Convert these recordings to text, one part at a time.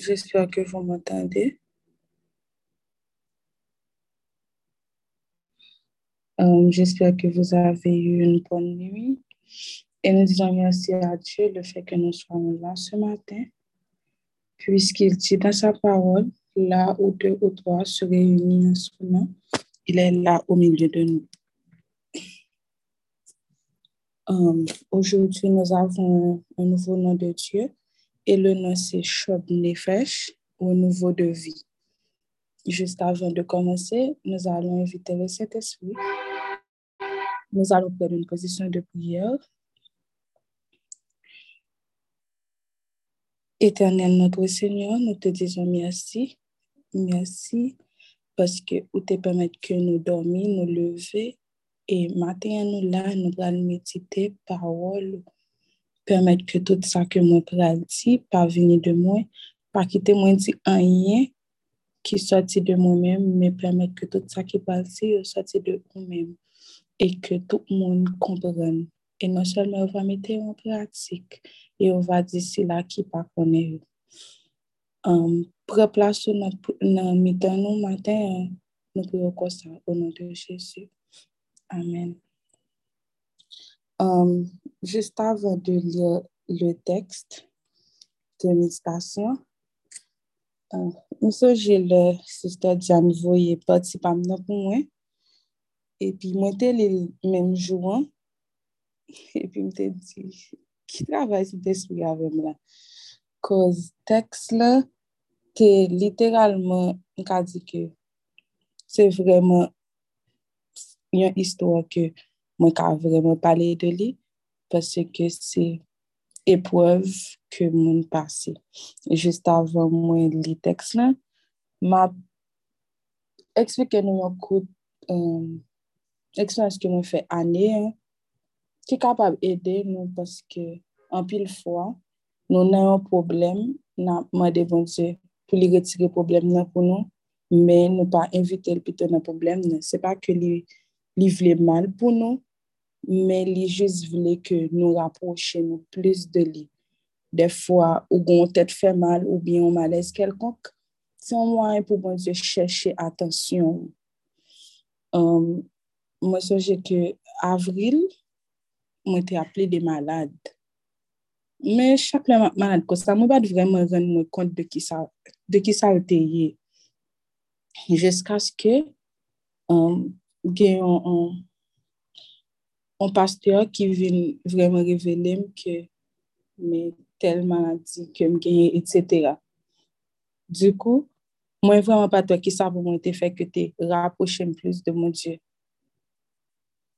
J'espère que vous m'entendez. Euh, J'espère que vous avez eu une bonne nuit. Et nous disons merci à Dieu le fait que nous soyons là ce matin, puisqu'il dit dans sa parole, là où deux ou trois se réunissent en son nom, il est là au milieu de nous. Euh, Aujourd'hui, nous avons un nouveau nom de Dieu et le nom c'est Shob Nefesh, au nouveau de vie. Juste avant de commencer, nous allons inviter le Saint-Esprit. Nous allons prendre une position de prière. Éternel notre Seigneur, nous te disons merci. Merci parce que vous te permettre que nous dormions, nous lever et matin nous là, nous allons méditer parole, permettre que tout ça que moi pral dit, pas venir de moi, pas quitter moi dit rien qui sorti de moi-même, mais permettre que tout ça qui passe sorti de vous-même et que tout le monde comprenne. Et non seulement on va mettre en pratique et on va dire cela qui pas connaît. Um, pour placer dans mi-temps nous matin, nous prions comme ça au nom de Jésus. Amen. Um, juste avant de lire le texte de méditation, uh, monsieur, j'ai le sister Diane voyé parti par moi. Et puis, moi, j'étais le même jour. Et puis, je me dit, qui travaille cet esprit avec moi? Cause texte là, c'est littéralement, on dit que c'est vraiment une histoire que je vraiment parler de lui parce que c'est épreuve que mon passé. Juste avant moi, le texte là, m'a expliqué nous un coup, euh, expérience que moi fait année, hein, qui est capable d'aider nous parce que, en pile fois, nous avons un problème, nous avons demandé bon Dieu pour lui retirer le problème pour nous, mais nous pas inviter le plutôt dans problème. Ce n'est pas que lui, lui mal pour nous, mais lui juste voulait que nous rapprochions plus de lui. Des fois, ou on tête fait mal, ou bien on malaise quelconque, c'est un moyen pour bon Dieu chercher attention. Um, moi, je que avril, moi, été appelé des malades. Mais chaque malade, comme ça, moi, pas vraiment rendre compte de qui ça, a été. Jusqu'à ce que, um, un pasteur qui vient vraiment révéler que mais telle maladie que me etc. Du coup, moi, vraiment pas toi qui ça pour moi te fait que tu rapproché plus de mon Dieu.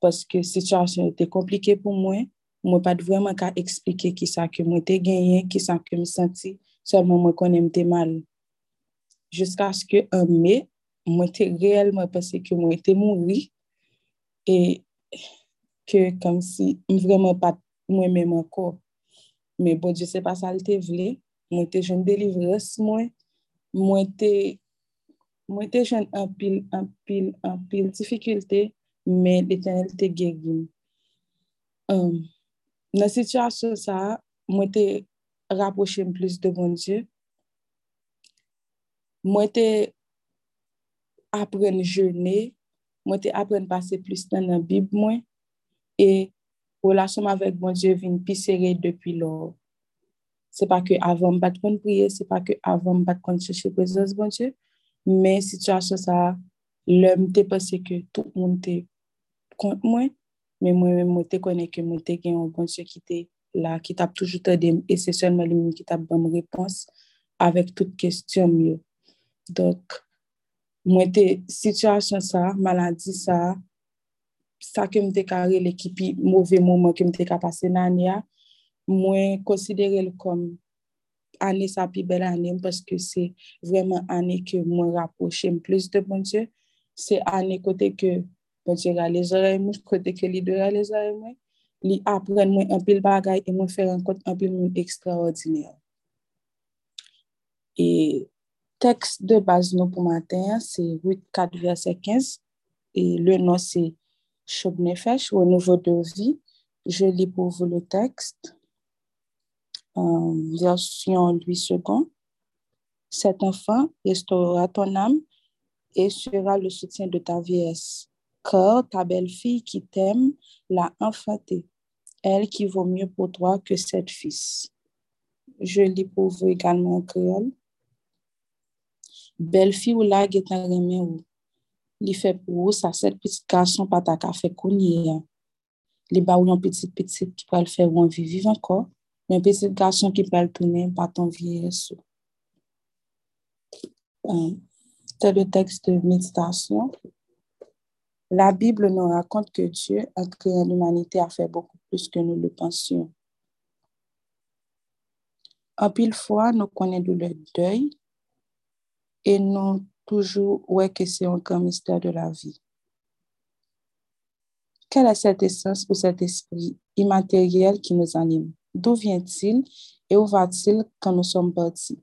Parce que la situation était compliquée pour moi. Moi, pas vraiment qu'à expliquer qui ça que moi t'ai gagné, qui ça que me senti, seulement moi connais me mal. Jusqu'à ce que en mai, moi réellement pensé que moi était mouru et que comme si vraiment pas moi-même encore. Mais bon, je sais pas ça le te vle. Délivrance moi. Moi t'ai moi t'ai jeune un pile un pile un pile difficulté mais l'éternel te guéri. Um, dans la situation ça, moi t'ai rapproché plus de bon Dieu. Moi t'ai apprendre jeûner, moi t'ai apprendre passer plus de temps dans la Et relation avec bon Dieu vient plus serrée depuis lors. C'est pas que avant pas de prier, c'est pas que avant pas de chercher présence bon Dieu, mais situation ça l'homme t'ai pensé que tout le monde était contre moi, mais moi-même, moi, te connais que moi, te un bon Dieu qui était là, qui t'a toujours aidé, et c'est seulement lui qui t'a bonne réponse avec toutes questions mieux. Donc, moi, te situation ça, maladie ça, ça que m'te carré l'équipe, mauvais moment que m'te passé dans l'année, moi, considérer comme année sa plus belle année parce que c'est vraiment année que moi rapproche plus de bon Dieu. C'est année côté que bon Dieu a les oreilles moi côté que les deux a les oreilles moi li apprendre moi un pile bagay rencontre un pile monde extraordinaire. Et texte de base nous pour matin c'est 8 4 verset 15 et le nom c'est Shob Nefesh au nouveau de vie. Je lis pour vous le texte. Euh, version 8 secondes. Cet enfant restaurera ton âme et sera le soutien de ta vieillesse. Car ta belle-fille qui t'aime l'a enfantée, elle qui vaut mieux pour toi que sept fils. Je lis pour vous également en créole. Belle-fille ou la getan reme ou. Li fait pour ou sa set petit garçon pa ta ka fe kounye Li ba ou yon petit qui peut le faire ou anvi vive encore. Un petit garçon qui peut le tourner par ton vieillesse. C'est le texte de méditation. La Bible nous raconte que Dieu, a créé l'humanité, a fait beaucoup plus que nous le pensions. En pile fois, nous connaissons le deuil et nous toujours ouais que c'est grand mystère de la vie. Quelle est cette essence ou cet esprit immatériel qui nous anime? D'où vient-il et où va-t-il quand nous sommes partis?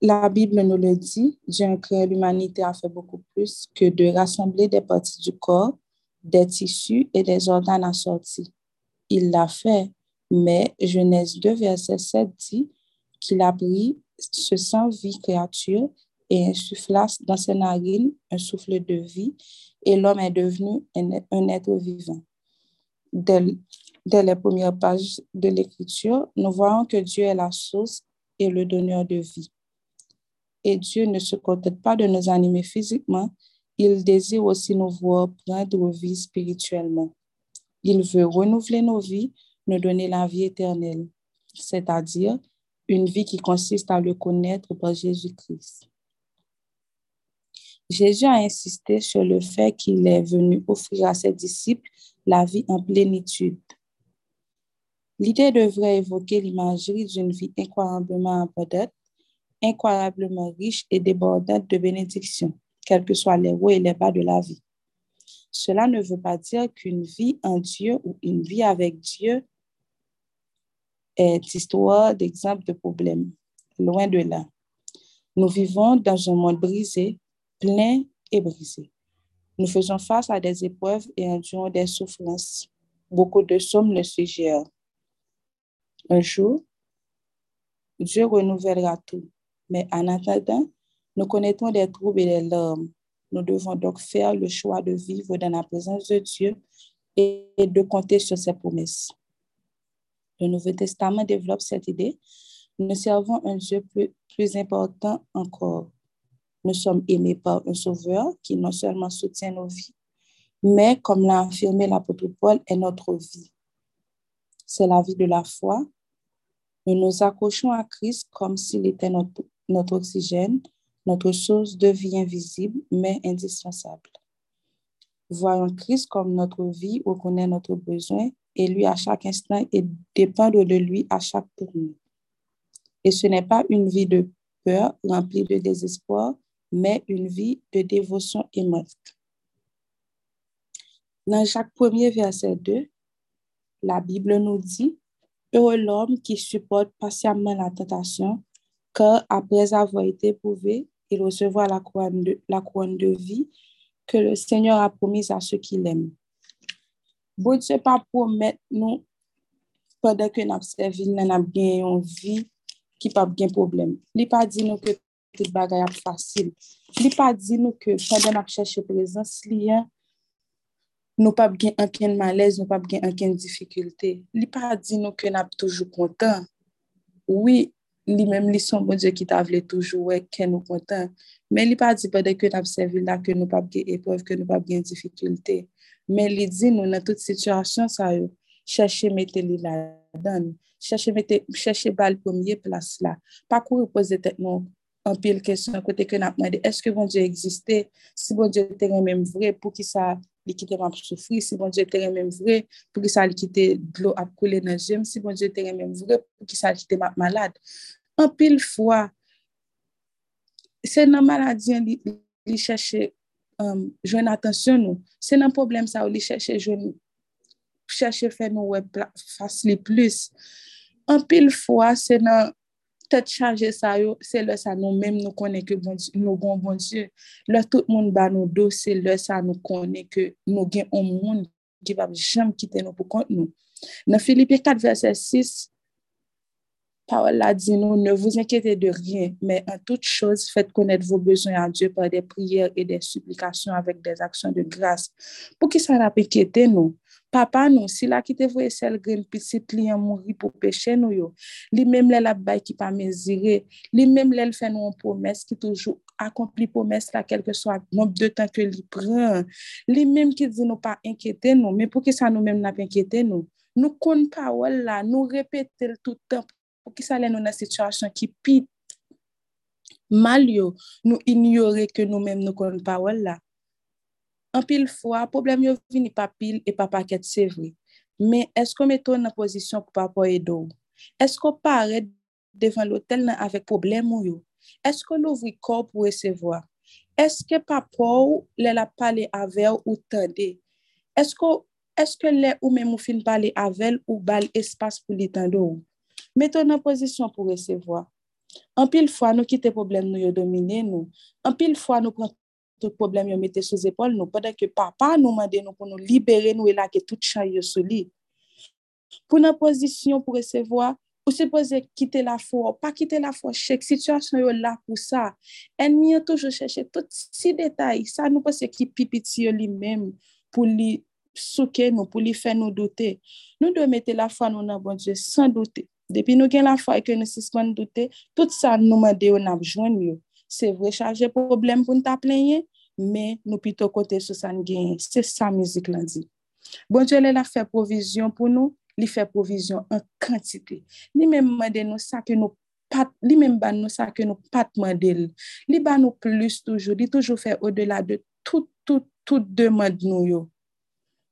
la Bible nous le dit, Dieu créé l'humanité a fait beaucoup plus que de rassembler des parties du corps, des tissus et des organes assortis. Il l'a fait, mais Genèse 2, verset 7 dit qu'il a pris ce sans vie créature et insuffla dans ses narines un souffle de vie et l'homme est devenu un, être vivant. Dès, dès les premières pages de l'Écriture, nous voyons que Dieu est la source et le donneur de vie. Et Dieu ne se contente pas de nous animer physiquement, il désire aussi nous voir prendre vie spirituellement. Il veut renouveler nos vies, nous donner la vie éternelle, c'est-à-dire une vie qui consiste à le connaître par Jésus-Christ. Jésus a insisté sur le fait qu'il est venu offrir à ses disciples la vie en plénitude. L'idée devrait évoquer l'imagerie d'une vie incroyablement abondante, incroyablement riche et débordante de bénédictions, quels que soient les hauts et les bas de la vie. Cela ne veut pas dire qu'une vie en Dieu ou une vie avec Dieu est histoire d'exemple de problèmes. Loin de là. Nous vivons dans un monde brisé, plein et brisé. Nous faisons face à des épreuves et endurons des souffrances. Beaucoup de sommes le suggèrent. Un jour, Dieu renouvellera tout. Mais en attendant, nous connaîtrons des troubles et des larmes. Nous devons donc faire le choix de vivre dans la présence de Dieu et de compter sur ses promesses. Le Nouveau Testament développe cette idée. Nous servons un Dieu plus, important encore. Nous sommes aimés par un Sauveur qui non seulement soutient nos vies, mais comme l'a affirmé l'apôtre Paul, est notre vie. C'est la vie de la foi nous nous accrochons à Christ comme s'il était notre, notre oxygène, notre source de vie invisible, mais indispensable. Voyons Christ comme notre vie, reconnaît notre besoin et lui à chaque instant et dépendre de lui à chaque tournée. Et ce n'est pas une vie de peur remplie de désespoir, mais une vie de dévotion aimante. Dans chaque premier verset 2, la Bible nous dit Heureux l'homme qui supporte patiemment la tentation, car après avoir été prouvé, il recevra la couronne de, la couronne de vie que le Seigneur a promise à ceux qui l'aiment. Bon Dieu pas promettre nous pendant que nous servi, nous avons bien une vie qui pas bien problème. Il pas dit nous que tout bagage est facile. Il pas dit nous que pendant nous chercher présence, lien nous pas bien aucun malaise, nous pas bien aucune difficulté. Li pas dit nous que n'a toujours content. Oui, li même li son bon Dieu qui t'a voulu toujours ouais que nous content. Mais li pas dit pendant que n'a servi là que nous pas bien épreuve, que nous pas bien difficulté. Mais li dit nous dans toute situation ça yo chercher mettre li là dedans. Chercher mettre chercher bal premier place là. Pas courir poser tête en pile question côté que n'a demandé est-ce que bon Dieu existait? Si bon Dieu était même vrai pour qui ça li kite map soufri, si bon Dieu te remem vre, pou ki sa li kite dlo ap koule nan jem, si bon Dieu te remem vre, pou ki sa li kite map malade? An pil fwa, se nan maladien li, li chèche um, jwen atensyon nou, se nan problem sa ou li chèche jwen, chèche fè nou wè fasli plus. An pil fwa, se nan tèt chanje sa yo, se lè sa nou mèm nou konè ke bon, nou bon bon Diyo. Lè tout moun ba nou do, se lè sa nou konè ke nou gen ou moun ki va jèm kite nou pou kont nou. Nan Filipi 4 verset 6, Parole a dit nous, ne vous inquiétez de rien, mais en toute chose, faites connaître vos besoins à Dieu par des prières et des supplications avec des actions de grâce. Pour qui ça n'a pas inquiété nous? Papa nous, si la qui te voye sel gren pisit li an mouri pou peche nou yo, li mem lè la bay ki pa mezire, li mem lè l fè nou an pomes ki toujou akompli pomes la kelke so a mounp de tan ke li pran, li mem ki di nou pa inkyete nou, men pou ki sa nou mem nap inkyete nou, nou kon pa wala, nou repete l toutan pou ki sa lè nou nan situasyon ki pi mal yo, nou ignore ke nou mèm nou kon pa wè la. An pil fwa, problem yo vini pa pil e pa paket se vri. Men, esko meton nan pozisyon pou pa po edo? Esko pare devan lotel nan avek problem ou yo? Esko nou vwi kor pou resevoa? Eske pa pou lè la pale avel ou tende? Esko, eske lè ou mèm ou fin pale avel ou bal espas pou li tende ou? Meton nan pozisyon pou resevoa. An pil fwa nou kite problem nou yo domine nou. An pil fwa nou pran tout problem yo mette sou zepol nou, padan ke papa nou mande nou pou nou libere nou e la ke tout chay yo sou li. Pou nan pozisyon pou resevoa, ou se pose kite la fwo, pa kite la fwo, chek situasyon yo la pou sa, en mi yo toujou chèche tout si detay, sa nou pose ki pipiti yo li mem, pou li souke nou, pou li fè nou dote. Nou do mette la fwa nou nan bon Dje, san dote. Depi nou gen la fwa e ke nou siskman dote, tout sa nou mande yo nan jwen yo. Se vre chaje problem pou nou ta plenye, me nou pito kote sou san genye. Se sa mizik lan di. Bonjou lè la fè provizyon pou nou, li fè provizyon an kantite. Li men mwade nou sa ke nou pat, li men ban nou sa ke nou pat mwade li. Ban nou plus toujou, li toujou fè o de la de tout, tout, tout de mwade nou yo.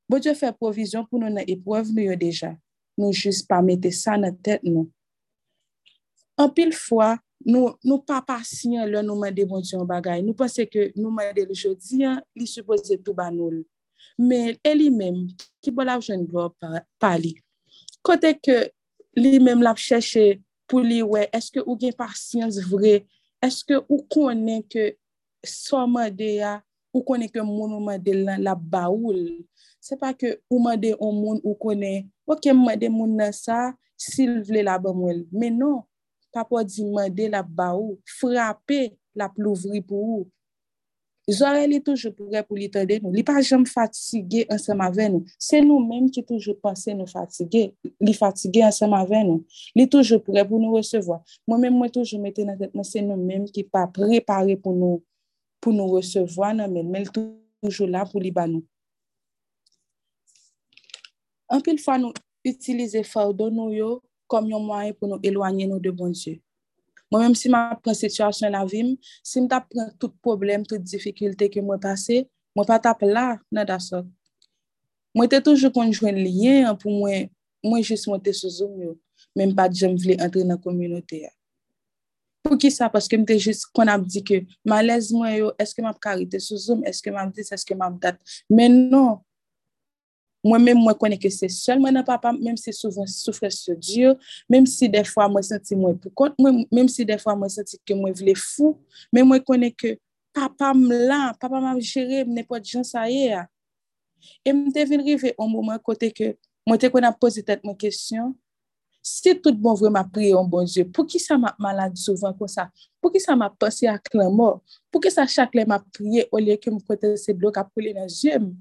Bonjou fè provizyon pou nou nan epwav nou yo deja. nou jis pa mette sa nan tèt nou. An pil fwa, nou, nou pa pasyen lè nou mède bon diyon bagay. Nou pense ke nou mède lè jodiyan, li suppose tou ban nou. Men, el li mèm, ki bol av jen glo pa, pa. Kote ke li mèm lap chèche pou li wè, eske ou gen pasyans vre, eske ou konen ke so mède ya, ou konen ke moun mède lè lap ba se pa ke ou mande ou moun ou kone, ou ke mande moun nan sa, sil vle la ba mwen. Men non, pa po di mande la ba ou, frape la plouvri pou ou. Zore li toujou pouge pou li tende nou. Li pa jom fatige ansama ven nou. Se nou menm ki toujou panse nou fatige. Li fatige ansama ven nou. Li toujou pouge pou nou resevo. Mwen menm mwen toujou mette nan tet mwen se nou menm ki pa prepare pou nou, pou nou resevo nan menm. Men toujou la pou li ba nou. Anpil fwa nou fardon nou yo kom yon mwaye pou nou de bon Diyo. Mwen mèm si mwen pren la vim, si mwen tap pren tout problem, tout difikilte ke mwen pase, mwen pa tap la nan da sot. Mwen te toujou konjwen liyen pou mwen, mwen jis mwen te souzoum yo, mwen pa jem vle entre nan kominote ya. Pou ki sa, paske mwen te jis kon ap di ke, malez mwen yo, eske mwen ap karite souzoum, eske mwen ap dis, eske mwen ap dat. Men non, Mwen men mwen konen ke se sol mwen nan papa, mwen se souvan soufre se diyo, mwen si defwa mwen senti mwen pou kont, mwen si defwa mwen senti ke mwen vle fou, mwen mwen konen ke papa mwen lan, papa mwen jere, mwen ne pot jan sa ye ya. E mwen te vin rive an mwen kote ke mwen te konen pose tet mwen kesyon, Se tout bon vwe ma priye an bon Diyo, pou ki sa ma malade souvan kon sa? Pou ki sa ma pase ak lan mor? Pou ki sa chakle ma priye o liye ke mwen kote se blok apole nan jem m?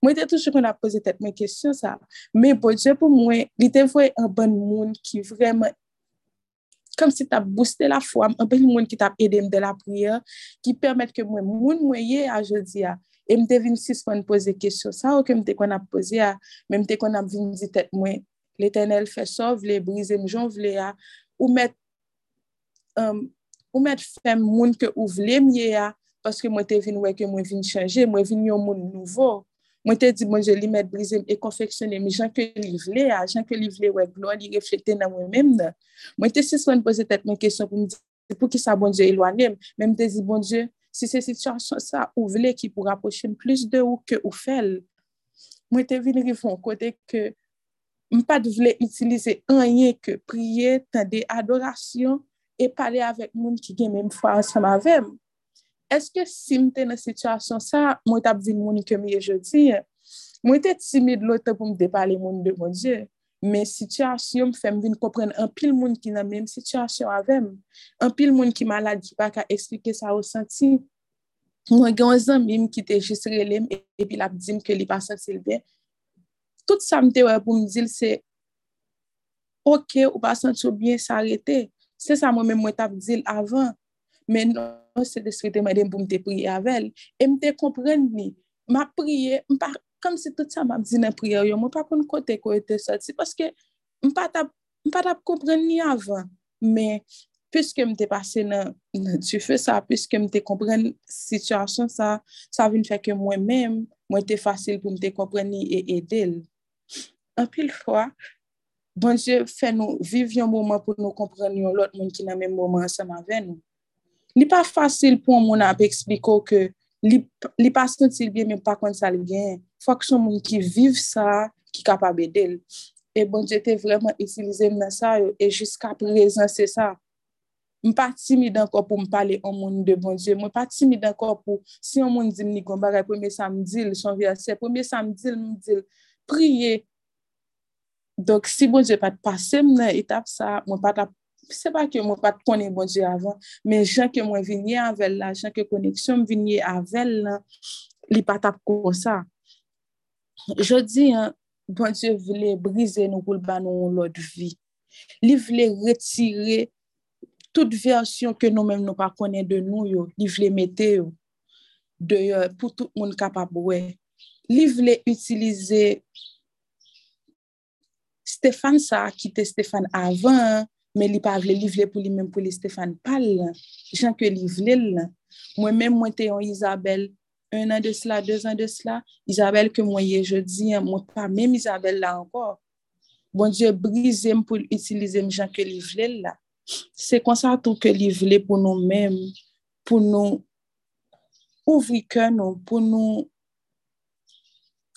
Mwen te toujou kon ap pose tet mwen kesyon sa. Men bodje pou mwen, li te vwe an ban moun ki vremen kom si ta booste la fwa, an ban moun ki ta edem de la priya, ki permette ke mwen moun mwen ye a jodi ya. E mte vin sis kon pose kesyon sa ou ke mte kon ap pose ya, men mte kon ap vin di tet mwen. L'Eternel fè so, vle brize mjon vle ya, ou met, um, ou met fèm moun ke ou vle mye ya, paske mwen te vin wè ke mwen vin chanje, mwen vin yon moun nouvo. Mwen te di mwen je li met brize e konfeksyone mi jan ke li vle a, jan ke li vle we glon, li reflekte nan mwen mèm nan. Mwen te siswen pose tet mwen kesyon pou mwen di pou ki sa bon je ilwanem. men mwen te di bon je, si se situasyon sa ou vle ki pou raposhe m plus de ou ke ou fel, mwen te vin rifon kote ke m pa di vle itilize anye ke priye, tan de adorasyon, e pale avek moun ki gen mèm fwa ansam avèm. eske si mte nan sityasyon sa, mwen tap vin mouni ke miye jodi, mwen te timid lote pou mde pale mouni de moun diye. Men sityasyon m fèm vin kopren an pil moun ki nan menm sityasyon avèm. An pil moun ki malade ki pa ka eksplike sa ou santi. Mwen gen zan mim ki te jisre lem epi lap dim ke li pa santi lbe. Tout sa mte wè pou mdil se ok ou pa santi ou bien sa arete. Se sa mwen mwen tap dil avan. men non se deske te madem pou mte priye avel, e mte kompren ni, ma priye, mpa, kom se tout sa map di nan priye yo, mwen pa kon kote ko ete soti, paske mpa tap, mpa tap kompren ni avan, men, pwiske mte pase nan, nan tu fe sa, pwiske mte kompren situasyon sa, sa vin feke mwen men, mwen te fasil pou mte kompren ni e edel. An pil fwa, bon je fe nou viv yon mouman pou nou kompren yon lot moun ki nan men mouman anseman ven nou. Li pa fasil pou moun ap ekspliko ke li, li pa sentil bien men pa kon sa li gen. Fwa ki son moun ki viv sa, ki kapab edel. E bon, jete vreman itilize mnen sa yo, e jiska prezen se sa. M pa timid anko pou m pale an moun de bon Diyo. M pa timid anko pou si an moun di m ni gombare pweme samdil, son vyase, pweme samdil m dil priye. Dok si bon Diyo pat pase m nan etap sa, m pat ap se pa ke mwen pat konen bon Diyo avan, men jan ke mwen vinye avel la, jan ke koneksyon mwen vinye avel la, li pat ap kon sa. Jodi, bon Diyo vle brize nou koul ban nou lòd vi. Li vle retire tout versyon ke nou men nou pa konen de nou yo, li vle mete yo, de yo pou tout moun kapab wè. Li vle utilize Stéphane sa, ki te Stéphane avan, men li pa vle li vle pou li men pou li Stéphane Pal, jan ke li vle l. Mwen men mwen te yon Isabelle, un an de sla, deux an de sla, Isabelle ke mwen ye jodi, mwen pa men Isabelle la ankor. Bon Diyo brize m pou l'utilize m jan ke li vle l la. Se konsa tou ke li vle pou nou men, pou nou ouvri ke nou, pou nou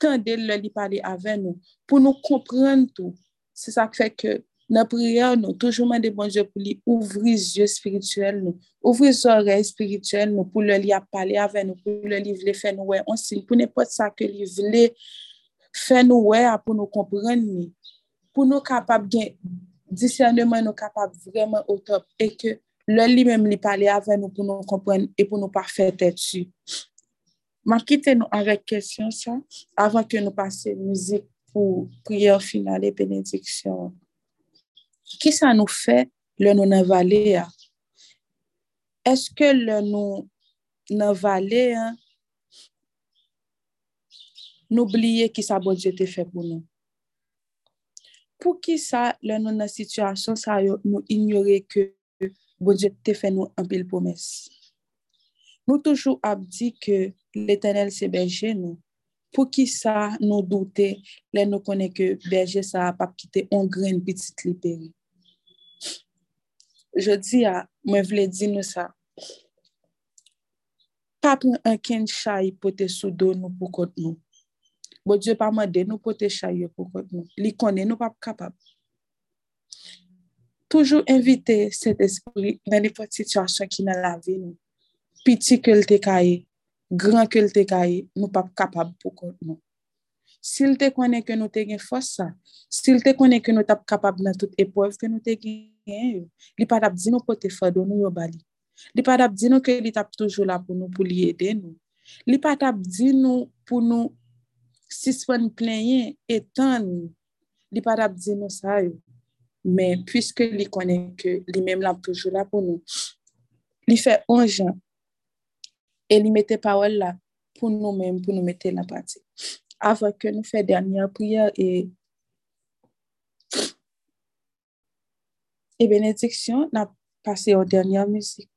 tende lè li pale ave nou, pou nou kompren tou. Se sa kwe ke nan priya nou, toujouman de bon Diyo pou li ouvri zye spirituel nou, ouvri zore spirituel nou, pou li ap pale ave nou, pou li vle fè nou wè, pou ne pot sa ke li vle fè nou wè, pou nou kompren ni, pou nou kapab gen, disyaneman nou kapab vreman otop, e ke lè li mèm li pale ave nou, pou nou kompren, e pou nou pa fè tè tsu. Ma kite nou avèk kèsyon sa, avan ke nou pase mouzik pou priyo final e benediksyon. Ki sa nou fe le nou nan vale ya? Eske le nou nan vale ya, nou bliye ki sa bodje te fe pou nou? Pou ki sa le nou nan situasyon sa yo nou ignore ke bodje te fe nou anpil pomes? Nou toujou ap di ke l'Eternel se belje nou. Pou ki sa nou doute le nou kone ke belje sa ap kite on gren? je di a, mwen vle di nou sa. Pa pren anken chay pote sou do nou pou kote nou. Bo Diyo pa mwen de nou pote chay yo pou kote nou. Li konen nou pap kapab. Toujou invite set espri nan li pot situasyon ki nan la vi nou. Piti ke lte kaye, gran ke lte kaye, nou pap kapab pou kote nou. Sil te konen ke nou te gen fosa, sil te konen ke nou tap kapab nan tout epov ke nou te gen yo, li pa dap di nou pote fado nou yo bali. Li pa dap di nou ke li tap toujou la pou nou pou li ede nou. Li pa tap di nou pou nou sispan plenye etan nou. Li pa tap di nou sa yo. Men, pwiske li konen ke li menm la toujou la pou nou. Li fe onjan. E li mette pawel la pou nou menm, pou nou mette la pati. Ava ke nou fe dernyan priya e Et bénédiction n'a passé aux dernières musiques.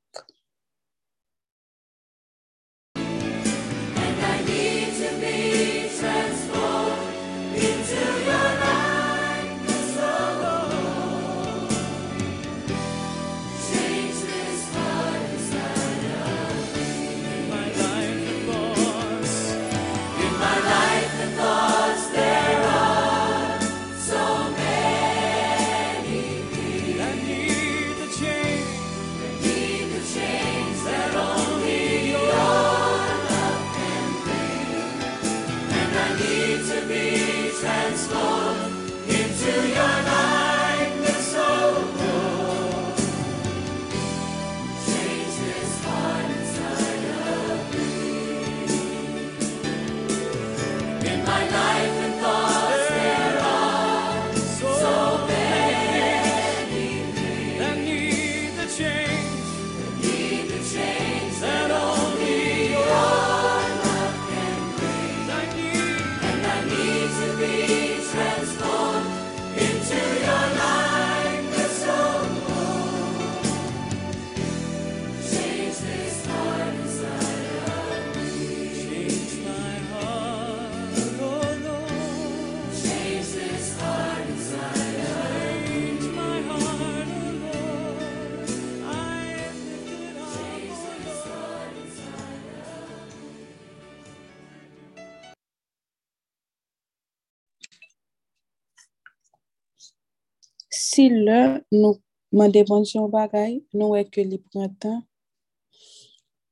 Si le nou mande bonjou bagay, nou wè ke li prantan,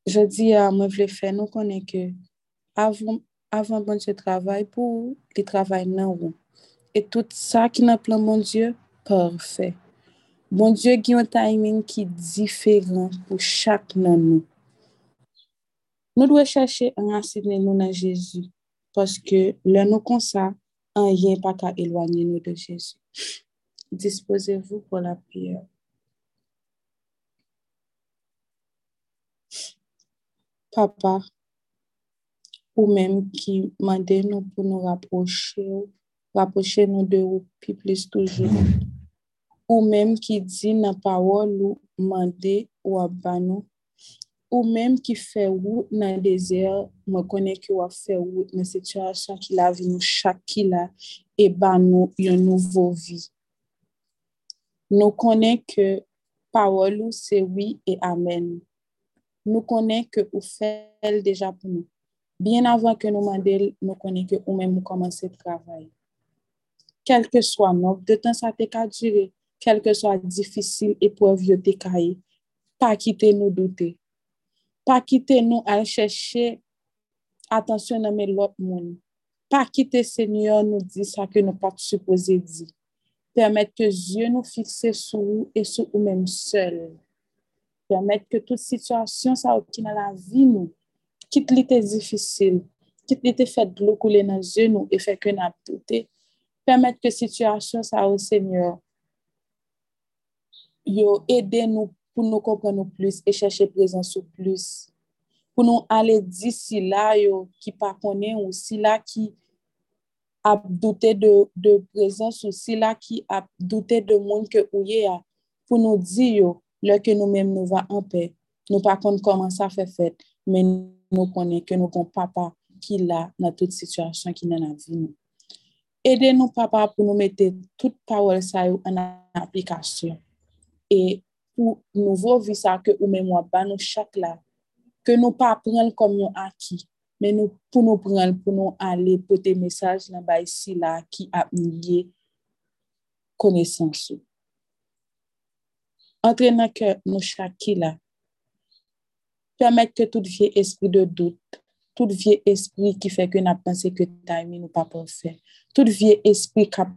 je di a mwen vle fè, nou konen ke avan bonjou travay pou li travay nan wou. Et tout sa ki nan plan bonjou, parfè. Bonjou ki yon timing ki diferan pou chak nan nou. Nou dwe chache an asine nou nan Jezu, paske le nou konsa, an yen pa ka elwanyen nou de Jezu. Disposez-vous pour la prière. Papa, ou même qui mande nous pour nous rapprocher, rapprocher nous de vous plus toujours. Ou même qui dit na parole ou mande ou abano. Ou même qui fait ou dans le désert, me connaît que ou fait ou dans situation qui la vie nous chaque qui la et ban nous une nouvelle vie. Nou konen ke parol ou se oui e amen. Nou konen ke ou fel deja pou nou. Bien avan ke nou mandel, nou konen ke ou men mou komanse travay. Kelke swa nou, de tan sa te ka djire, kelke swa difisil e pou avyo te kaye, pa kite nou doute. Pa kite nou al cheshe, atensyon nan men lop moun. Pa kite se nyo nou di sa ke nou pat suppose di. Permet ke zye nou fikse sou ou e sou ou menm sel. Permet ke tout situasyon sa ou ki nan la vi nou. Kit li te zifisil. Kit li te fet glou koule nan zye nou e feke nan aptoute. Permet ke situasyon sa ou senyor. Yo ede nou pou nou kompon nou plus e cheshe prezant sou plus. Pou nou ale di si la yo ki pa konen ou si la ki ap doute de prezans ou si la ki ap doute de moun ke ouye a, pou nou di yo, lè ke nou mèm nou va anpe, nou pa kon koman sa fe fet, men nou konen ke nou kon papa ki la nan tout situasyon ki nan avi nou. Ede nou papa pou nou mette tout power sa yo an aplikasyon. E pou nou vo vi sa ke ou mèm wap ban nou chak la, ke nou pa pren kom yon aki, men nou pou nou pran pou nou ale pote mesaj nan bay si la ki ap niye konesansou. Entre nan ke nou chaki la, tout vie espri de dout, tout vie espri ki fe ke nan panse ke taimi nou pa fe, tout vie espri ka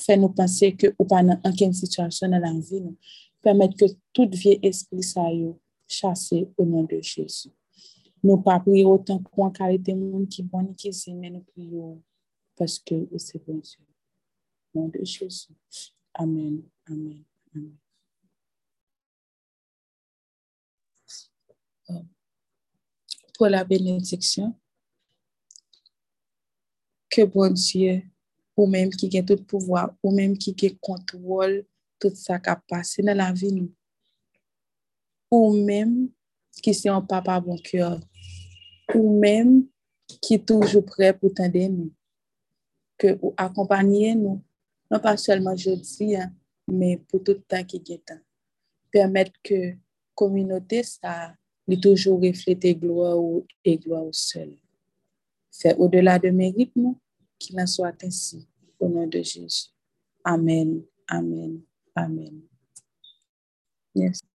fe nou panse ke ou pa nan anken situasyon nan anvi nou, permet ke tout vie espri sa yo chase ou de Jezu. Nou pa priye otan pou an karite moun ki boni ki zime nou priyo paske ou se bonsyo. Moun de. Amen. Amen. Amen. Euh, pour la bénédiction, que bon Dieu, ou même qui a tout pouvoir, ou même qui a contrôle tout ça qui a passé dans la vie nous, ou même ki se yon papa bon kyo, ou men ki toujou pre pou tende nou, ke ou akompanye nou, nan pa selman jodi, men pou tout tan ki getan. Permet ke kominote sa, li toujou reflete gloa ou e gloa ou sel. Fe ou de la de merik nou, ki nan so atensi, ou nan de Jezu. Amen, amen, amen. Yes.